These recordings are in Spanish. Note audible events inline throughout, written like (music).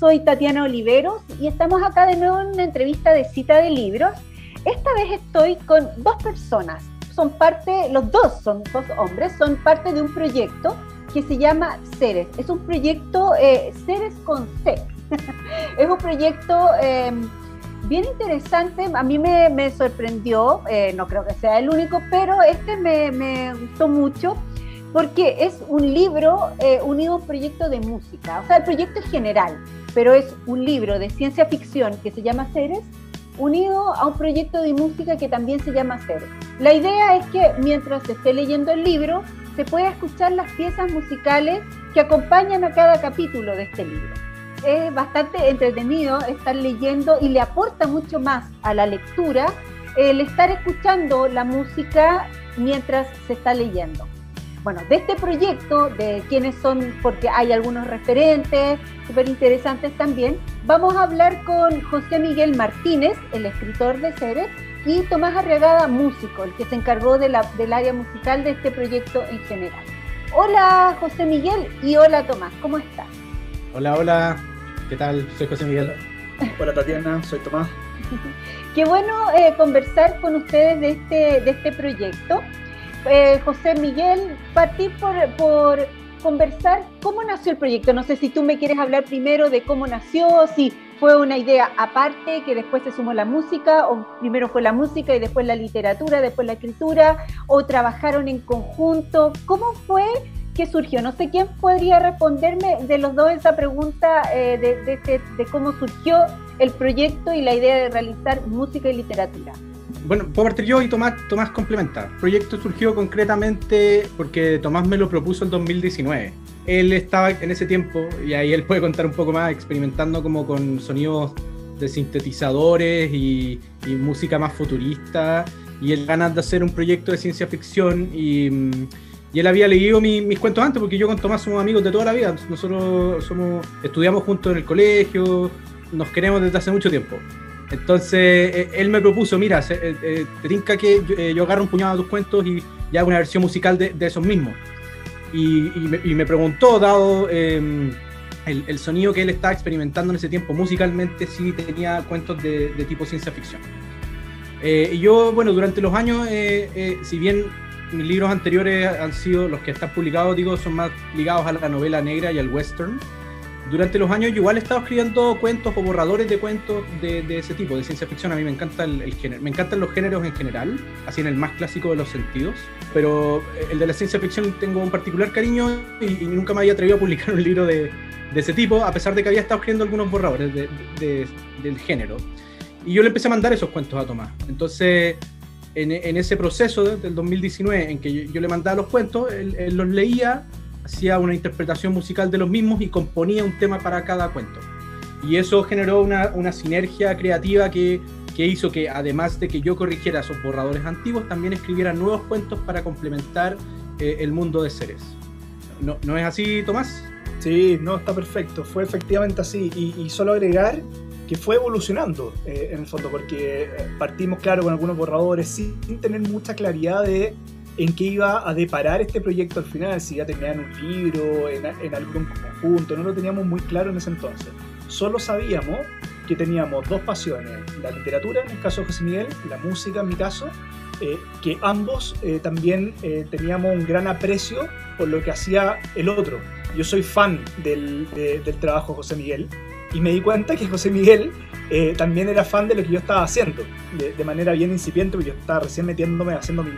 soy Tatiana Oliveros y estamos acá de nuevo en una entrevista de cita de libros. Esta vez estoy con dos personas, son parte, los dos son dos hombres, son parte de un proyecto que se llama Ceres. Es un proyecto eh, Ceres con C. (laughs) es un proyecto em, bien interesante, a mí me, sorprendió, eh, no creo que sea el único, pero este me, me gustó mucho porque es un libro eh, unido a un proyecto de música. O sea, el proyecto es general, pero es un libro de ciencia ficción que se llama Ceres, unido a un proyecto de música que también se llama Ceres. La idea es que mientras se esté leyendo el libro, se pueda escuchar las piezas musicales que acompañan a cada capítulo de este libro. Es bastante entretenido estar leyendo y le aporta mucho más a la lectura el estar escuchando la música mientras se está leyendo bueno, de este proyecto, de quiénes son, porque hay algunos referentes súper interesantes también, vamos a hablar con José Miguel Martínez, el escritor de Ceres, y Tomás Arriagada, músico, el que se encargó de la, del área musical de este proyecto en general. Hola José Miguel y hola Tomás, ¿cómo estás? Hola, hola, ¿qué tal? Soy José Miguel. Hola Tatiana, soy Tomás. (laughs) Qué bueno eh, conversar con ustedes de este, de este proyecto. Eh, José Miguel, partir por, por conversar cómo nació el proyecto. No sé si tú me quieres hablar primero de cómo nació, si fue una idea aparte, que después se sumó la música, o primero fue la música y después la literatura, después la escritura, o trabajaron en conjunto. ¿Cómo fue que surgió? No sé quién podría responderme de los dos esa pregunta eh, de, de, de cómo surgió el proyecto y la idea de realizar música y literatura bueno, puedo partir yo y Tomás, Tomás complementa. El proyecto surgió concretamente porque Tomás me lo propuso en 2019. Él estaba en ese tiempo, y ahí él puede contar un poco más, experimentando como con sonidos de sintetizadores y, música más futurista. Y él ganas de hacer un proyecto de ciencia ficción y, él había leído mis cuentos antes, porque yo con Tomás somos amigos de toda la vida. Nosotros somos, estudiamos juntos en el colegio, nos queremos desde hace mucho tiempo. Entonces, eh, él me propuso, mira, eh, eh, te tinca que yo, agarro un puñado de tus cuentos y, hago una versión musical de, esos mismos. Y, me, preguntó, dado em, el, sonido que él estaba experimentando en ese tiempo musicalmente, si tenía cuentos de, tipo ciencia ficción. y yo, bueno, durante los años, si bien mis libros anteriores han sido los que están publicados, digo, son más ligados a la novela negra y al western, durante los años yo igual he estado escribiendo cuentos o borradores de cuentos de, ese tipo, de ciencia ficción. A mí me encanta el, género, me encantan los géneros en general, así en el más clásico de los sentidos. Pero el de la ciencia ficción tengo un particular cariño y, nunca me había atrevido a publicar (laughs) un libro de, ese tipo, a pesar de que había estado escribiendo algunos borradores del género. Y yo le empecé a mandar esos cuentos a Tomás. Entonces, en, ese proceso del 2019 en que yo, le mandaba los cuentos, él los leía hacía una interpretación musical de los mismos y componía un tema para cada cuento. Y eso generó una, una sinergia creativa que, que, hizo que, además de que yo corrigiera esos borradores antiguos, también escribiera nuevos cuentos para complementar eh, el mundo de seres. ¿No, ¿No, es así, Tomás? Sí, no, está perfecto. Fue efectivamente así. Y, solo agregar que fue evolucionando eh, en el fondo, porque eh, partimos, claro, con algunos borradores sin tener mucha claridad de en qué iba a deparar este proyecto al final, si ya tenían un libro, en, en algún conjunto, no lo teníamos muy claro en ese entonces. Solo sabíamos que teníamos dos pasiones, la literatura, en el caso de José Miguel, la música, en mi caso, eh, que ambos eh, también eh, teníamos un gran aprecio por lo que hacía el otro. Yo soy fan del, del trabajo de José Miguel y me di cuenta que José Miguel también era fan de lo que yo estaba haciendo, de, manera bien incipiente, porque yo estaba recién metiéndome, haciendo mi mi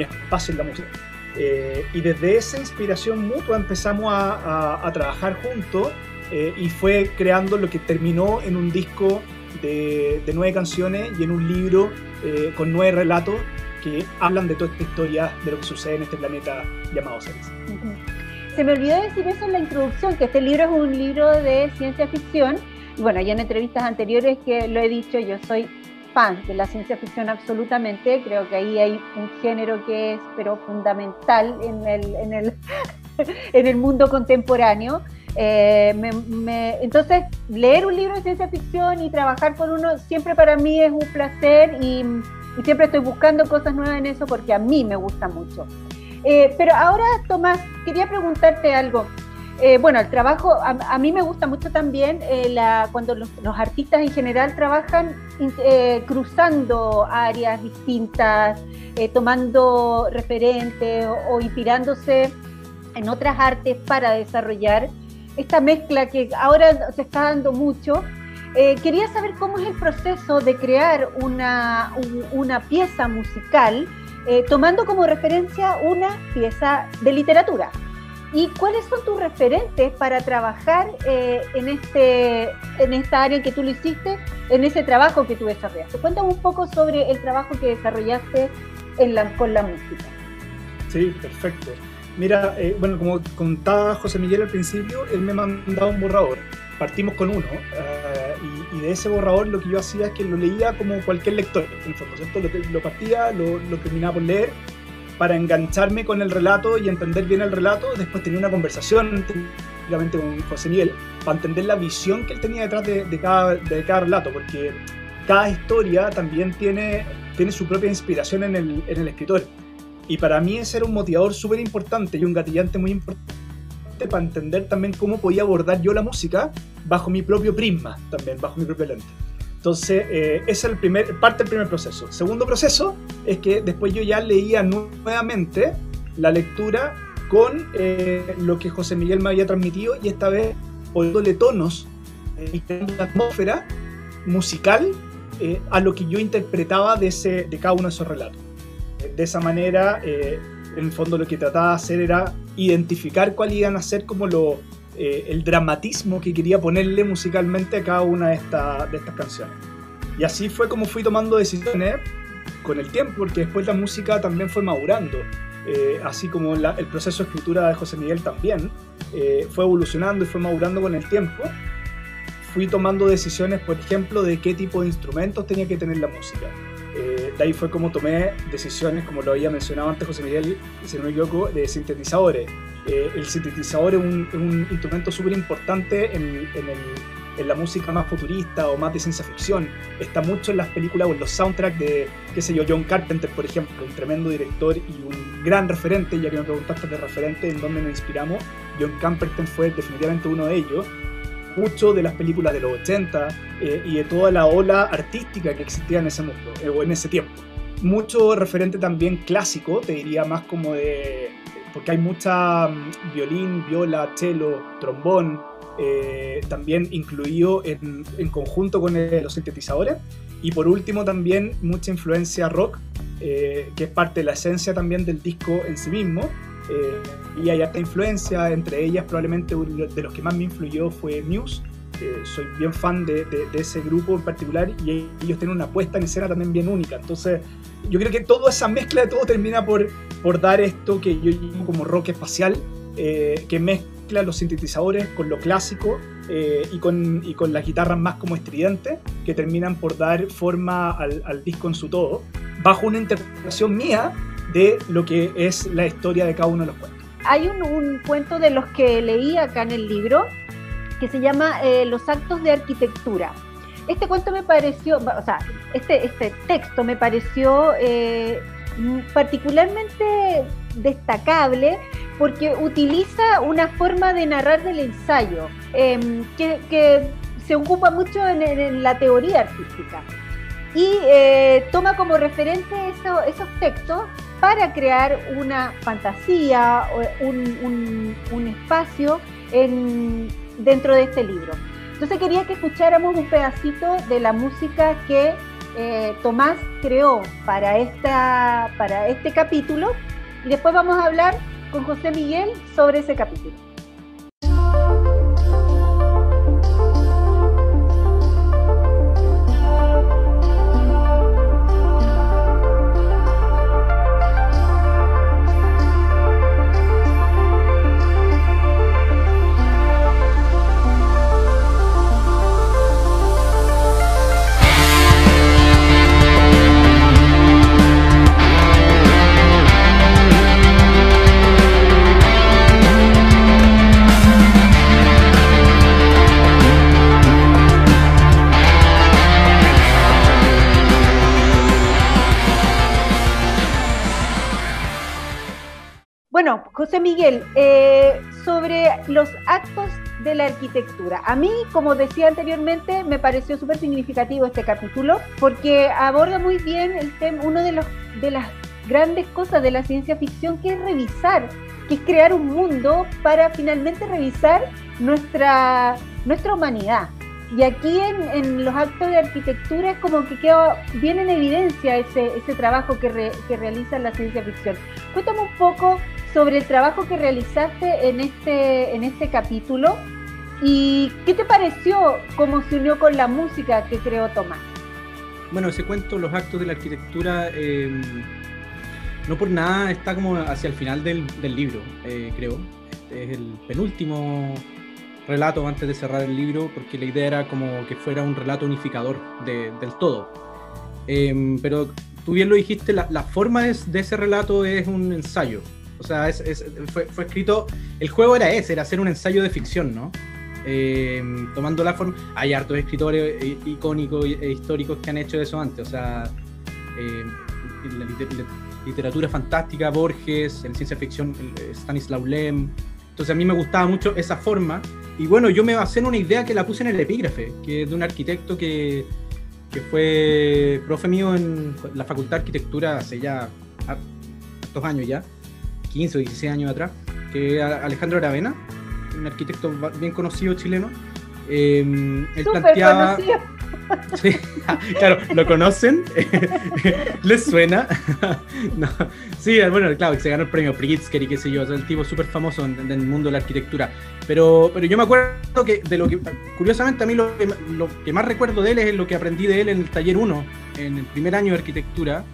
espacio en la música. Eh, y desde esa inspiración mutua empezamos a, trabajar juntos eh, y fue creando lo que terminó en un disco de, nueve canciones y en un libro eh, con nueve relatos que hablan de toda esta historia de lo que sucede en este planeta llamado Seres. Se me olvidó decir eso en la introducción, que este libro es un libro de ciencia ficción. Y bueno, ya en entrevistas anteriores que lo he dicho, yo soy fan de la ciencia ficción absolutamente, creo que ahí hay un género que es pero fundamental en el, en el, (laughs) en el mundo contemporáneo. Eh, entonces, leer un libro de ciencia ficción y trabajar con uno siempre para mí es un placer y, siempre estoy buscando cosas nuevas en eso porque a mí me gusta mucho. Eh, pero ahora, Tomás, quería preguntarte algo. Eh, bueno, el trabajo, a, mí me gusta mucho también eh, cuando los, artistas en general trabajan eh, cruzando áreas distintas, tomando referentes o, inspirándose en otras artes para desarrollar esta mezcla que ahora se está dando mucho. quería saber cómo es el proceso de crear una, una pieza musical tomando como referencia una pieza de literatura. ¿Y cuáles son tus referentes para trabajar eh, en, este, en esta área que tú lo hiciste, en ese trabajo que tú desarrollaste? Cuéntame un poco sobre el trabajo que desarrollaste en la, con la música. Sí, perfecto. Mira, eh, bueno, como contaba José Miguel al principio, él me mandaba un borrador. Partimos con uno, eh, y, de ese borrador lo que yo hacía es que lo leía como cualquier lector, en el fondo, ¿cierto? Lo, lo partía, lo, lo terminaba por leer, para engancharme con el relato y entender bien el relato. Después tenía una conversación con José Miguel para entender la visión que él tenía detrás de, cada, de cada relato, porque cada historia también tiene, tiene su propia inspiración en el, en el escritor. Y para mí ese era un motivador súper importante y un gatillante muy importante para entender también cómo podía abordar yo la música bajo mi propio prisma, también bajo mi propio lente. Entonces, eh, ese es el primer, parte del primer proceso. Segundo proceso es que después yo ya leía nuevamente la lectura con eh, lo que José Miguel me había transmitido y esta vez poniéndole tonos y eh, una atmósfera musical eh, a lo que yo interpretaba de, ese, de cada uno de esos relatos. De esa manera, en el fondo lo que trataba de hacer era identificar cuáles iban a ser como lo, eh, el dramatismo que quería ponerle musicalmente a cada una de, estas canciones. Y así fue como fui tomando decisiones con el tiempo, porque después la música también fue madurando. Eh, así como el proceso de escritura de José Miguel también, eh, fue evolucionando y fue madurando con el tiempo. Fui tomando decisiones, por ejemplo, de qué tipo de instrumentos tenía que tener la música. de ahí fue como tomé decisiones, como lo había mencionado antes José Miguel, si no me equivoco, de sintetizadores. Eh, el sintetizador es un, instrumento súper importante en, la música más futurista o más de ciencia ficción. Está mucho en las películas o en los soundtracks de, qué sé yo, John Carpenter, por ejemplo, un tremendo director y un gran referente, ya que me preguntaste de referente en dónde nos inspiramos, John Carpenter fue definitivamente uno de ellos. Mucho de las películas de los 80 eh, y de toda la ola artística que existía en ese mundo, eh, o en ese tiempo. Mucho referente también clásico, te diría más como de porque hay mucha mm, violín, viola, cello, trombón, eh, también incluido en, conjunto con los sintetizadores. Y por último también mucha influencia rock, eh, que es parte de la esencia también del disco en sí mismo. Eh, y hay esta influencia, entre ellas probablemente de los que más me influyó fue Muse. soy bien fan de, de, ese grupo en particular y ellos tienen una puesta en escena también bien única. Entonces yo creo que toda esa mezcla de todo termina por, por dar esto que yo llamo como rock espacial, eh, que mezcla los sintetizadores con lo clásico eh, y, con, y con las guitarras más como estridentes, que terminan por dar forma al, disco en su todo, bajo una interpretación mía de lo que es la historia de cada uno de los cuentos. Hay un, cuento de los que leí acá en el libro que se llama eh, Los actos de arquitectura este cuento me pareció, o sea, este, este texto me pareció particularmente destacable porque utiliza una forma de narrar del ensayo em, que, se ocupa mucho en, la teoría artística y eh, toma como referente esos textos para crear una fantasía, un, un, espacio dentro de este libro. Entonces quería que escucháramos un pedacito de la música que eh, Tomás creó para, esta, para este capítulo y después vamos a hablar con José Miguel sobre ese capítulo. José Miguel, eh, sobre los actos de la arquitectura. A mí, como decía anteriormente, me pareció súper significativo este capítulo porque aborda muy bien el tema, uno de, los, de las grandes cosas de la ciencia ficción, que es revisar, que es crear un mundo para finalmente revisar nuestra, nuestra humanidad. Y aquí en, los actos de arquitectura es como que queda bien en evidencia ese, trabajo que, realiza la ciencia ficción. Cuéntame un poco sobre el trabajo que realizaste en este, en este capítulo y qué te pareció cómo se unió con la música que creó Tomás. Bueno, ese cuento, los actos de la arquitectura, eh, no por nada está como hacia el final del, del libro, eh, creo. Este es el penúltimo relato antes de cerrar el libro, porque la idea era como que fuera un relato unificador del todo. Em, pero tú bien lo dijiste, la, la forma de, de, ese relato es un ensayo. O sea, es, es, fue, fue, escrito, el juego era ese, era hacer un ensayo de ficción, ¿no? Em, tomando la forma... Hay hartos escritores eh, icónicos e históricos que han hecho eso antes, o sea, eh, la, literatura fantástica, Borges, en ciencia ficción, Stanislaw Lem. Entonces a mí me gustaba mucho esa forma. Y bueno, yo me basé en una idea que la puse en el epígrafe, que es de un arquitecto que, que fue profe mío en la Facultad de Arquitectura hace ya dos años ya, 15 o 16 años atrás, que es Alejandro Aravena, un arquitecto bien conocido chileno. Eh, él planteaba... Conocido (laughs) Sí, claro, ¿lo conocen? (laughs) ¿Les suena? (laughs) Sí, bueno, claro, se ganó el premio Pritzker y qué sé yo, es el tipo súper famoso en, el mundo de la arquitectura. Pero, pero yo me acuerdo que de lo que, curiosamente a mí lo que, lo que más recuerdo de él es lo que aprendí de él en el taller 1, en el primer año de arquitectura.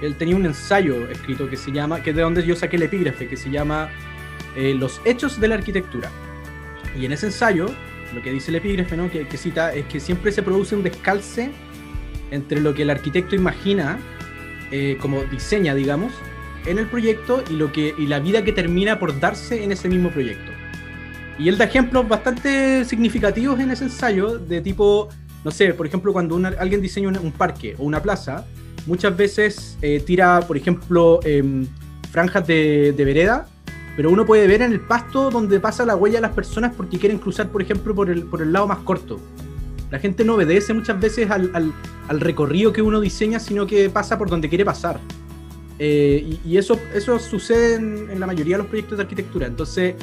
Él tenía un ensayo escrito que se llama, que es de donde yo saqué el epígrafe, que se llama eh, Los hechos de la arquitectura. Y en ese ensayo lo que dice el epígrafe, ¿no? que, cita, es que siempre se produce un descalce entre lo que el arquitecto imagina, eh, como diseña, digamos, en el proyecto y, lo que, y la vida que termina por darse en ese mismo proyecto. Y él da ejemplos bastante significativos en ese ensayo, de tipo, no sé, por ejemplo, cuando alguien diseña un, parque o una plaza, muchas veces eh, tira, por ejemplo, em, franjas de, de vereda pero uno puede ver en el pasto donde pasa la huella de las personas porque quieren cruzar, por ejemplo, por el, por el lado más corto. La gente no obedece muchas veces al, al, recorrido que uno diseña, sino que pasa por donde quiere pasar. Eh, y, eso, eso sucede en, la mayoría de los proyectos de arquitectura. Entonces,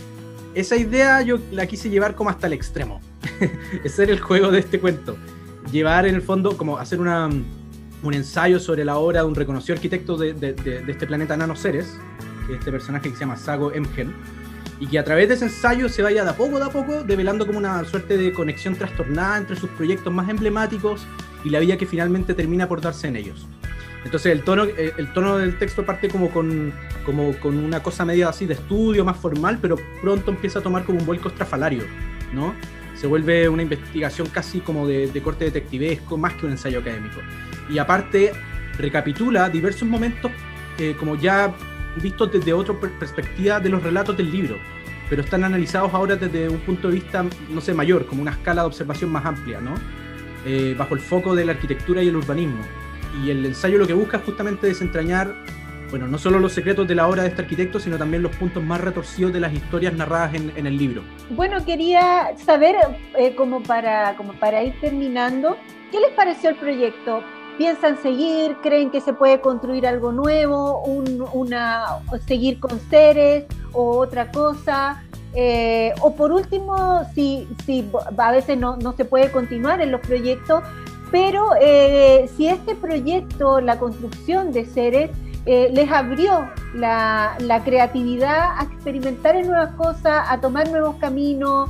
esa idea yo la quise llevar como hasta el extremo. (laughs) Ese era el juego de este cuento. Llevar en el fondo, como hacer una, un ensayo sobre la obra de un reconocido arquitecto de, de, este planeta Este personaje que se llama Sago Emgen, y que a través de ese ensayo se vaya de a poco, de a poco, develando como una suerte de conexión trastornada entre sus proyectos más emblemáticos y la vida que finalmente termina por darse en ellos. Entonces el tono, eh, el tono del texto parte como con, como con una cosa media así de estudio, más formal, pero pronto empieza a tomar como un vuelco estrafalario, ¿no? Se vuelve una investigación casi como de, de corte detectivesco, más que un ensayo académico. Y aparte recapitula diversos momentos eh, como ya vistos desde otra perspectiva de los relatos del libro, pero están analizados ahora desde un punto de vista, no sé, mayor, como una escala de observación más amplia, ¿no? Eh, bajo el foco de la arquitectura y el urbanismo. Y el ensayo lo que busca es justamente desentrañar, bueno, no solo los secretos de la obra de este arquitecto, sino también los puntos más retorcidos de las historias narradas en, en el libro. Bueno, quería saber, eh, como, para, como para ir terminando, ¿qué les pareció el proyecto? Piensan seguir, creen que se puede construir algo nuevo, un, una, seguir con seres o otra cosa. Eh, o por último, si, si a veces no, no, se puede continuar en los proyectos, pero eh, si este proyecto, la construcción de seres, eh, les abrió la, la, creatividad a experimentar en nuevas cosas, a tomar nuevos caminos.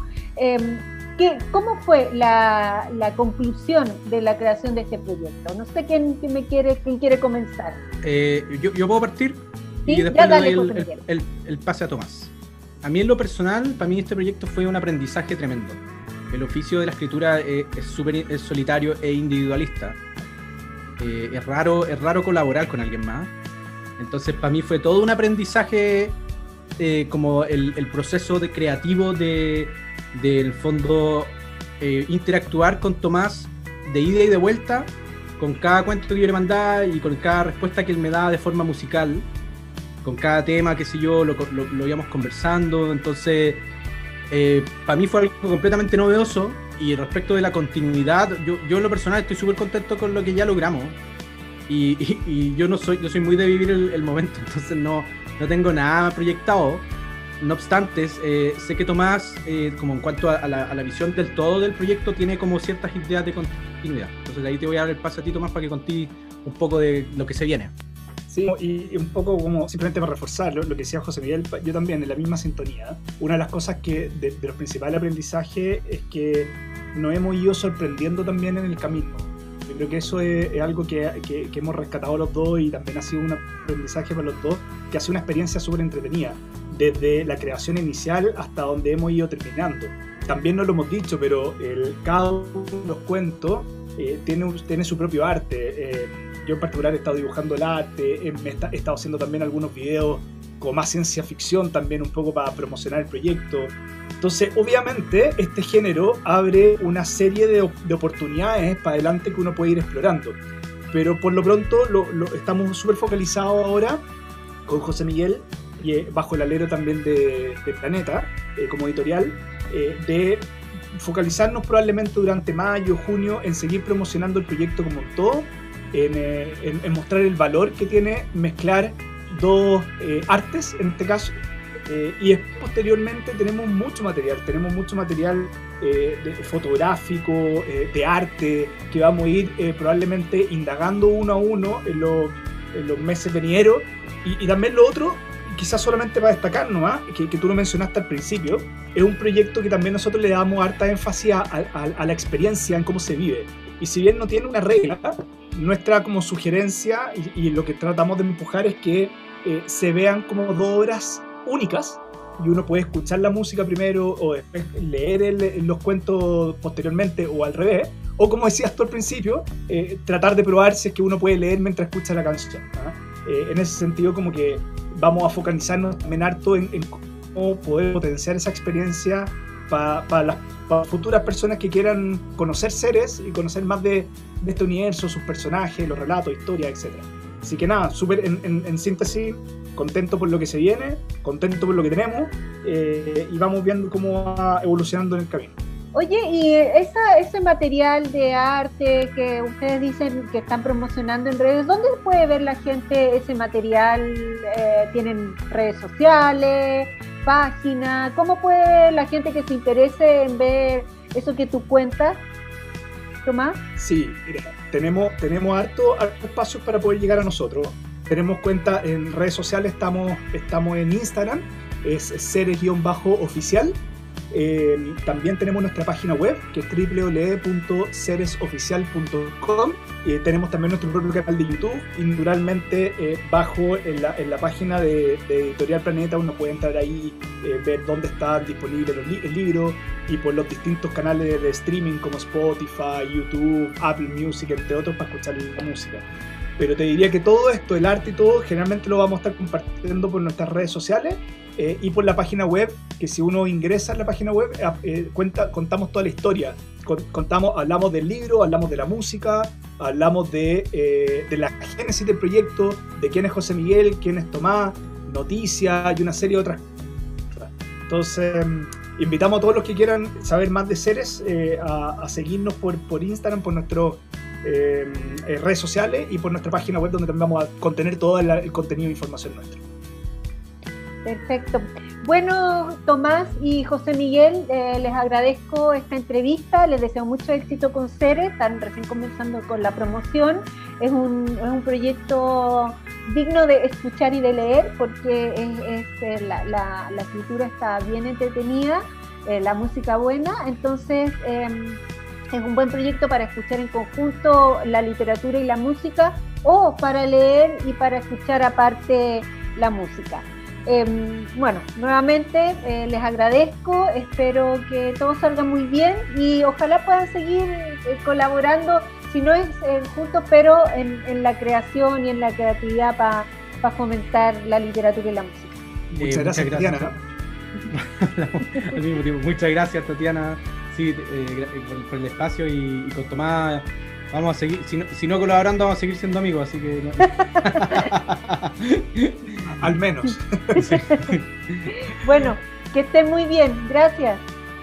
¿Qué, ¿Cómo fue la, la, conclusión de la creación de este proyecto? No sé quién, quién me quiere, quién quiere comenzar. Eh, yo, yo, puedo partir ¿Sí? y después le doy el, el, el, el, pase a Tomás. A mí en lo personal, para mí este proyecto fue un aprendizaje tremendo. El oficio de la escritura es, es, super, es solitario e individualista. Eh, es, raro, es raro colaborar con alguien más. Entonces para mí fue todo un aprendizaje eh, como el, el proceso de creativo de del fondo eh, interactuar con Tomás de ida y de vuelta con cada cuento que yo le mandaba y con cada respuesta que él me daba de forma musical. con cada tema, qué sé yo, lo, lo, íbamos conversando. Entonces, eh, para mí fue algo completamente novedoso. Y respecto de la continuidad, yo, yo en lo personal estoy súper contento con lo que ya logramos. Y, yo no soy, yo soy muy de vivir el, el momento, (laughs) entonces no, no tengo nada proyectado no obstante, eh, sé que Tomás, eh, como en cuanto a, la, visión del todo del proyecto, tiene como ciertas ideas de continuidad. Entonces ahí te voy a dar el paso a ti, Tomás, para que contigo un poco de lo que se viene. Sí, y un poco como simplemente para reforzar lo, que decía José Miguel, yo también en la misma sintonía. Una de las cosas que de, los principales aprendizajes es que nos hemos ido sorprendiendo también en el camino. Yo creo que eso es, algo que, que, hemos rescatado los dos y también ha sido un aprendizaje para los dos, que ha sido una experiencia súper entretenida desde la creación inicial hasta donde hemos ido terminando. También no lo hemos dicho, pero el, cada uno de los cuentos eh, tiene, tiene su propio arte. Eh, yo en particular he estado dibujando el arte, eh, he, estado haciendo también algunos videos con más ciencia ficción también un poco para promocionar el proyecto. Entonces, obviamente, este género abre una serie de, de oportunidades para adelante que uno puede ir explorando. Pero por lo pronto estamos súper focalizados ahora con José Miguel y eh, bajo el alero también de, Planeta eh, como editorial, eh, de focalizarnos probablemente durante mayo, junio en seguir promocionando el proyecto como un todo, en, mostrar el valor que tiene mezclar dos artes en este caso. Y posteriormente tenemos mucho material, tenemos mucho material fotográfico, de arte, que vamos a ir probablemente indagando uno a uno en, los meses venideros. Y, y, también lo otro quizás solamente para destacar nomás, que, que, tú lo mencionaste al principio, es un proyecto que también nosotros le damos harta énfasis a, la experiencia en cómo se vive. Y si bien no tiene una regla, nuestra como sugerencia y, lo que tratamos de empujar es que eh, se vean como dos obras únicas y uno puede escuchar la música primero o después leer los cuentos posteriormente o al revés. O como decías tú al principio, eh, tratar de probar si es que uno puede leer mientras escucha la canción. ¿ah? Eh, en ese sentido, como que vamos a focalizarnos también harto en, cómo poder potenciar esa experiencia para las futuras personas que quieran conocer seres y conocer más de, este universo, sus personajes, los relatos, historias, etc. Así que nada, súper en, síntesis, contento por lo que se viene, contento por lo que tenemos eh, y vamos viendo cómo va evolucionando en el camino. Oye, y esa, ese material de arte que ustedes dicen que están promocionando en redes, ¿dónde puede ver la gente ese material? Eh, ¿Tienen redes sociales, página? ¿Cómo puede la gente que se interese en ver eso que tú cuentas? Tomás. Sí, mira, tenemos, tenemos harto, harto espacios para poder llegar a nosotros. Tenemos cuenta en redes sociales, estamos, estamos en Instagram, es seres-oficial eh, también tenemos nuestra página web, que es www.seresoficial.com. Eh, tenemos también nuestro propio canal de YouTube. Y eh, bajo en la, en la, página de, Editorial Planeta, uno puede entrar ahí, eh, ver dónde está disponible el libro y por los distintos canales de streaming como Spotify, YouTube, Apple Music, entre otros, para escuchar la música. Pero te diría que todo esto, el arte y todo, generalmente lo vamos a estar compartiendo por nuestras redes sociales eh, y por la página web, que si uno ingresa en la página web, eh, eh, cuenta, contamos toda la historia. Contamos, hablamos del libro, hablamos de la música, hablamos de, de la génesis del proyecto, de quién es José Miguel, quién es Tomás, noticias y una serie de otras cosas. Entonces, invitamos a todos los que quieran saber más de Ceres a, seguirnos por, por Instagram, por nuestras redes sociales y por nuestra página web donde también vamos a contener todo el, contenido e información nuestra. Perfecto. Bueno, Tomás y José Miguel, eh, les agradezco esta entrevista, les deseo mucho éxito con Ceres, están recién comenzando con la promoción. Es un, es un proyecto digno de escuchar y de leer porque es, eh, la, la, escritura está bien entretenida, eh, la música buena, entonces em, es un buen proyecto para escuchar en conjunto la literatura y la música o para leer y para escuchar aparte la música. Em, bueno, nuevamente eh, les agradezco, espero que todo salga muy bien y ojalá puedan seguir eh, colaborando, si no es eh, juntos, pero en, la creación y en la creatividad para fomentar la literatura y la música. muchas gracias, Tatiana. (laughs) muchas gracias, Tatiana, sí, por, el espacio y, con Tomás Vamos a seguir, si no, si no colaborando, vamos a seguir siendo amigos, así que. (laughs) Al menos. Sí. (laughs) Bueno, que estén muy bien. Gracias.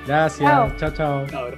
Gracias, Chao. chao, chao. Ahora.